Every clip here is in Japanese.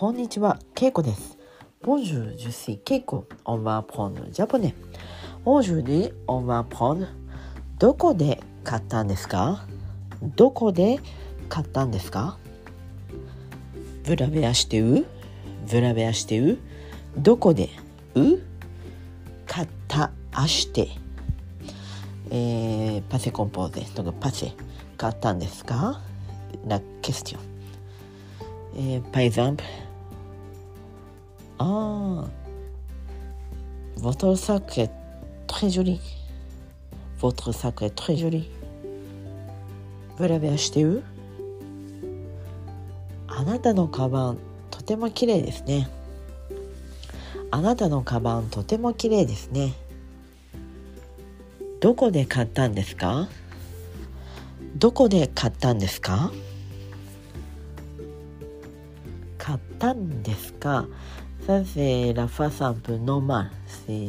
こんにちは、ケイコです。ボンジュージュシー、ケイコ、オンワーポンジャポネ。オじジュー、おンワーポン。どこで買ったんですか？どこで買ったんですか？ブラベアしてう？ブラベアしてう？どこでう？買ったあして。えー、パセコンポーゼとかパセ買ったんですか？な、question。えー、by ん。ああ。Votre sac est très joli. Votre sac est très jolie。ぶ acheté あなたのカバンとても綺麗ですね。あなたのカバンとても綺麗ですね。どこで買ったんですか？どこで買ったんですか？買ったんですか？Ça c'est la phrase un peu normale. C'est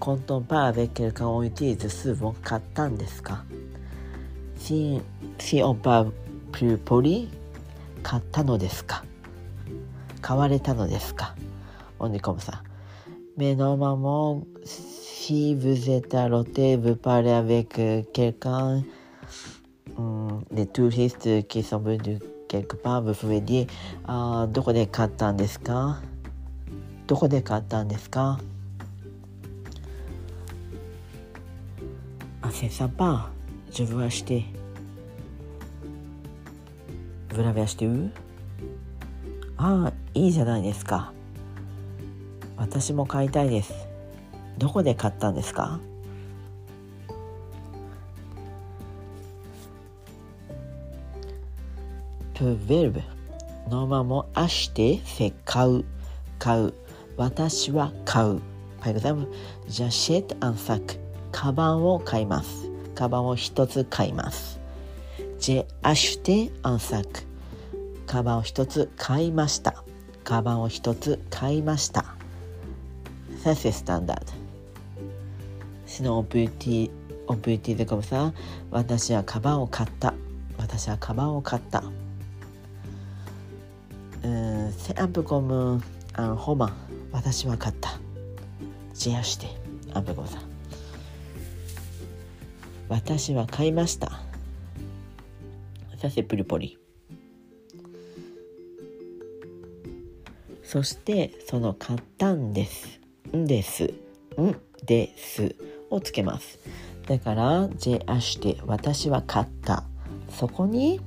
quand on parle avec quelqu'un on utilise souvent 買ったんですか si, si on parle plus poli 買ったのですか買われたのですか On dit comme ça. Mais normalement, si vous êtes à l'hôtel, vous parlez avec quelqu'un, des touristes qui sont venus quelque part, vous pouvez dire あどこで買ったんですかどこで買ったんですか？アセサパージュブアシブラベアシテウあいいじゃないですか。私も買いたいです。どこで買ったんですか？プヴェルブノーマンもあして、せっ買う。買う。私は買う Par exemple j'achète un sac カバンを買いますカバンを一つ買います J'ai acheté un sac カバンを一つ買いましたカバンを一つ買いました Ça c'est standard Sinon on peut utiliser, on peut utiliser comme ça 私はカバンを買った私はカバンを買った Euh, c'est un peu comme un roman. 私は買った。j'ai acheté. Un peu comme ça. 私は買いました。Ça c'est plus poli. そしてその買ったんです。んです。んです。をつけます。だから、j'ai acheté。私は買った。そこに、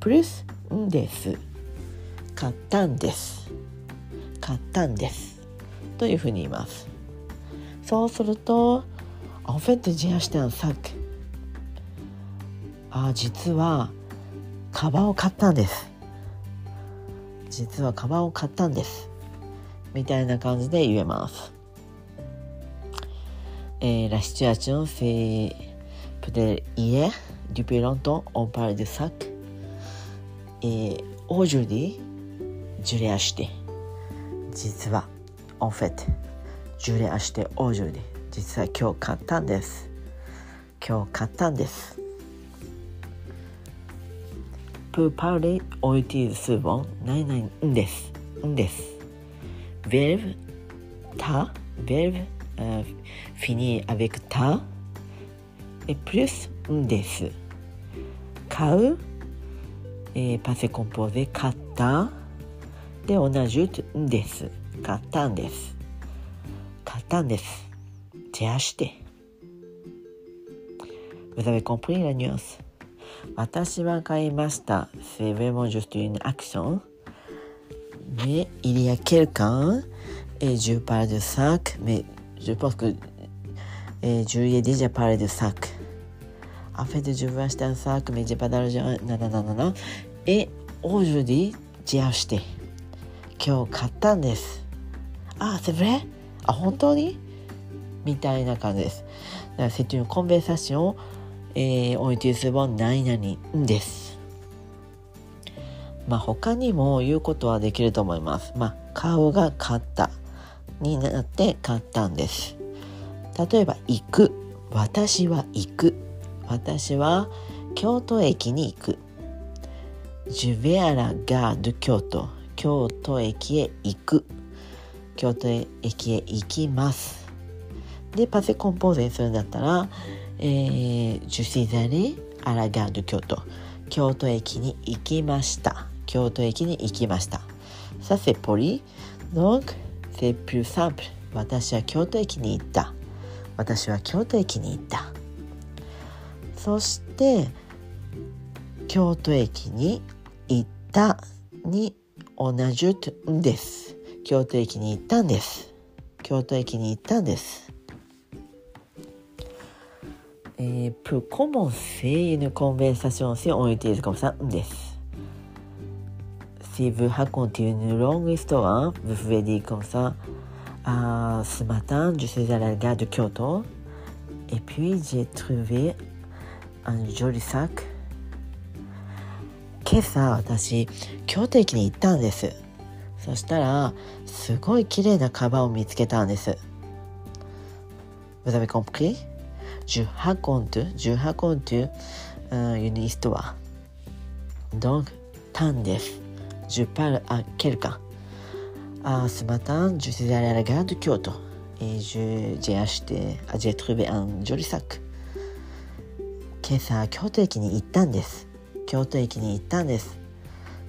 plus んです。買ったんです買ったんです。というふうに言います。そうすると、オフェットジアシタンサク。あ、実は、カバを買ったんです。実はカバを買ったんです。みたいな感じで言えます。えー、ラシチュアチュンセープデイエ、デュピロントオンパルデュサク。えー、オージュディ、ジュリアシティ。実はオフェット受理して王女に実は今日買ったんです。今日買ったんです。プーパーレオイティースーないないんです。んです。ヴルヴタルフィニーアベクタえプリスんです。買う、えー、パセコンポーゼ買った。で同じんです買ったんです買ったんです j'ai acheté vous avez compris la nuance 私は買いました c'est vraiment juste une action mais il y a quelqu'un et je parle de sac mais je pense que et je lui ai déjà parlé de sac en fait je veux acheter un sac mais j'ai pas d'argent nanana et aujourd'hui j'ai acheté 今日買ったんです。あ、c'est vrai? あ、本当に？みたいな感じです。だから、c'est une conversation、えー、on utilise souvent 何々です。まあ、他にも言うことはできると思います。まあ、買うが買ったになって買ったんです。例えば、行く。私は行く。私は京都駅に行く。Je vais à la gare de Kyoto. 京都駅へ行く。京都駅へ行きます。でパセコンポーゼにするんだったら、えー、ジュシザレアラガード京都。京都駅に行きました。京都駅に行きました。Ça c'est poli donc c'est plus simple. 私は京都駅に行った。私は京都駅に行った。そして京都駅に行ったに同じんです京都駅に行ったんです京都駅に行ったんです Et pour commencer une conversation, si on utilise comme ça, です。Si vous racontez une longue histoire, vous pouvez dire comme ça, ah, ce matin, je suis à la gare de Kyoto, et puis j'ai trouvé un joli sac. 今朝私京都駅に行ったんですそしたらすごい綺麗なカバンを見つけたんです Vous avez compris? Je raconte, je raconte une histoire. Donc, tant des. Je parle à quelqu'un. Ah, ce matin, je suis allé à la gare de Kyoto et j'ai acheté, j'ai trouvé un joli sac. 今朝京都駅に行ったんです京都駅に行ったんです。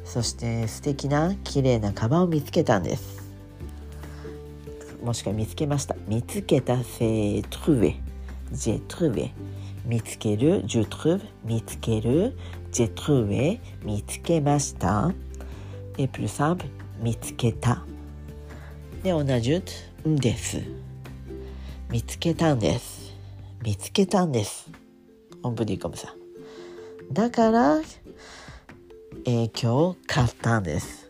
そして素敵な綺麗なカバンを見つけたんです。もしくは見つけました。見つけたせトゥベ j'ai trouvé。見つける je trouve 見つける j'ai trouvé。見つけました。Et plus simple 見つけた。で同じんです。見つけたんです。見つけたんです。on peut dire comme ça だからえー、今日買ったんです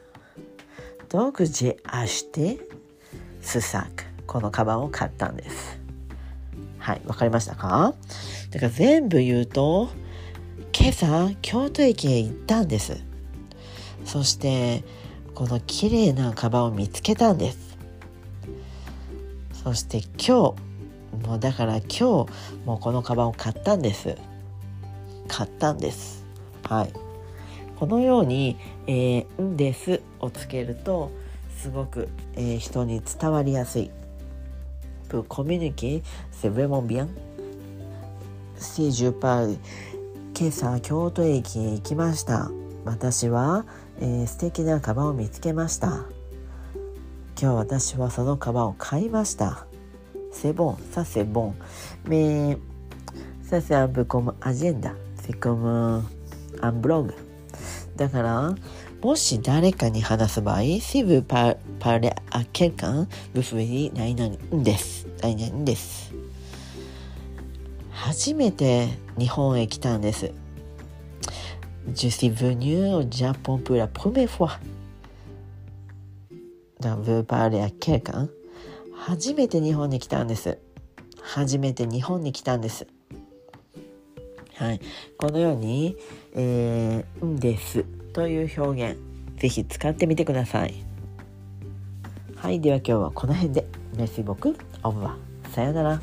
donc j'ai acheté ce sac このカバンを買ったんですはい、わかりましたか？だから全部言うと、今朝、京都駅へ行ったんです。そして、この綺麗なカバンを見つけたんです。そして今日、もうだから今日、もうこのカバンを買ったんです。買ったんです。はい、このように、え、んですをつけるとすごく、えー、人に伝わりやすい。プコミュニケーセブモンビアン。シージュパイ。今朝京都駅へ行きました。私は、えー、素敵なカバンを見つけました。今日私はそのカバンを買いました。セボン、させボン。メさ、サセアブコムアジェンダ。セコムアンブログ。だから、もし誰かに話す場合、シブパ,パレアケルカン、ブフ、です。な。初めて日本へ来たんです。ジュ、ジャポンプラ、プメフォア。ダブーパ、初めて日本に来たんです。初めて日本に来たんです。はい。このように、えー、んです。という表現ぜひ使ってみてください。はい。では今日はこの辺で。メシボクオブは。さようなら。